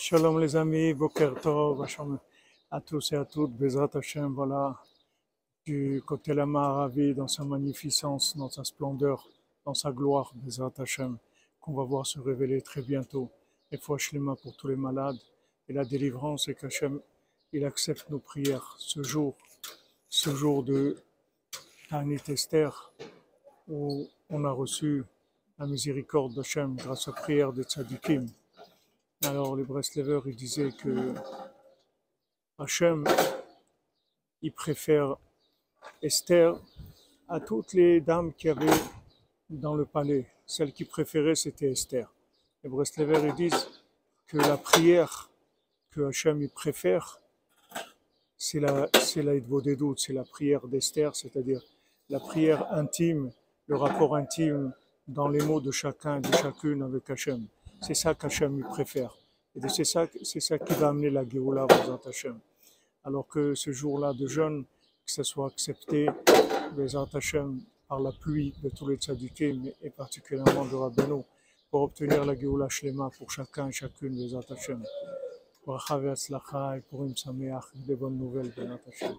Shalom les amis, Boker Tov, à tous et à toutes, Bezrat Hashem, voilà, du côté la Maharavi, dans sa magnificence, dans sa splendeur, dans sa gloire, Bezrat Hashem, qu'on va voir se révéler très bientôt. Et foi Shlema pour tous les malades, et la délivrance, et qu'Hachem, il accepte nos prières ce jour, ce jour de Tanit Esther, où on a reçu la miséricorde d'Hachem grâce aux prières des tzadikim. Alors les Breslevers, ils disaient que Hachem, il préfère Esther à toutes les dames qui avaient dans le palais. Celle qui préférait, c'était Esther. Les Breslevers, ils disent que la prière que Hachem il préfère, c'est la, c'est la doutes, c'est la prière d'Esther, c'est-à-dire la prière intime, le rapport intime dans les mots de chacun de chacune avec Hachem. C'est ça qu'Hachem préfère. Et c'est ça, c'est ça qui va amener la Géoula aux Hachem. Alors que ce jour-là de jeûne, que ce soit accepté, les Hachem, par la pluie de tous les tzadikim et particulièrement de Rabbeinu, pour obtenir la Géoula Shlema pour chacun et chacune des Hachem. Bracha et pour une sameach, des bonnes nouvelles de Hachem.